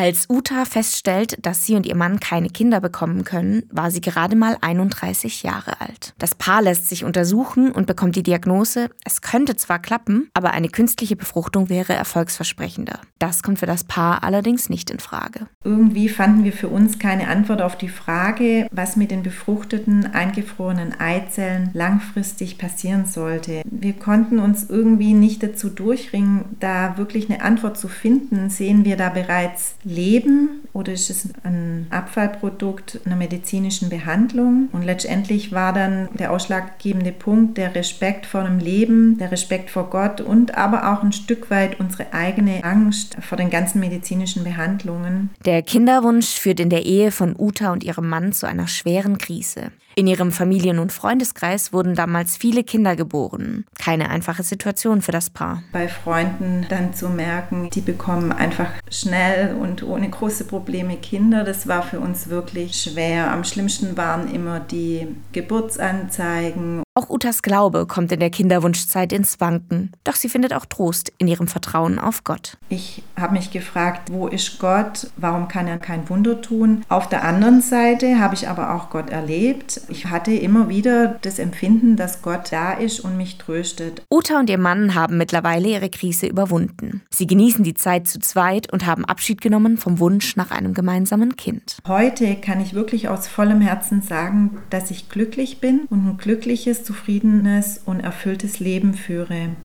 Als Uta feststellt, dass sie und ihr Mann keine Kinder bekommen können, war sie gerade mal 31 Jahre alt. Das Paar lässt sich untersuchen und bekommt die Diagnose, es könnte zwar klappen, aber eine künstliche Befruchtung wäre erfolgsversprechender. Das kommt für das Paar allerdings nicht in Frage. Irgendwie fanden wir für uns keine Antwort auf die Frage, was mit den befruchteten, eingefrorenen Eizellen langfristig passieren sollte. Wir konnten uns irgendwie nicht dazu durchringen, da wirklich eine Antwort zu finden. Sehen wir da bereits Leben oder ist es ein Abfallprodukt einer medizinischen Behandlung? Und letztendlich war dann der ausschlaggebende Punkt der Respekt vor dem Leben, der Respekt vor Gott und aber auch ein Stück weit unsere eigene Angst vor den ganzen medizinischen Behandlungen. Der Kinderwunsch führt in der Ehe von Uta und ihrem Mann zu einer schweren Krise. In ihrem Familien- und Freundeskreis wurden damals viele Kinder geboren. Keine einfache Situation für das Paar. Bei Freunden dann zu merken, die bekommen einfach schnell und ohne große Probleme Kinder, das war für uns wirklich schwer. Am schlimmsten waren immer die Geburtsanzeigen auch Utas Glaube kommt in der Kinderwunschzeit ins Wanken, doch sie findet auch Trost in ihrem Vertrauen auf Gott. Ich habe mich gefragt, wo ist Gott? Warum kann er kein Wunder tun? Auf der anderen Seite habe ich aber auch Gott erlebt. Ich hatte immer wieder das Empfinden, dass Gott da ist und mich tröstet. Uta und ihr Mann haben mittlerweile ihre Krise überwunden. Sie genießen die Zeit zu zweit und haben Abschied genommen vom Wunsch nach einem gemeinsamen Kind. Heute kann ich wirklich aus vollem Herzen sagen, dass ich glücklich bin und ein glückliches zufriedenes und erfülltes Leben führe.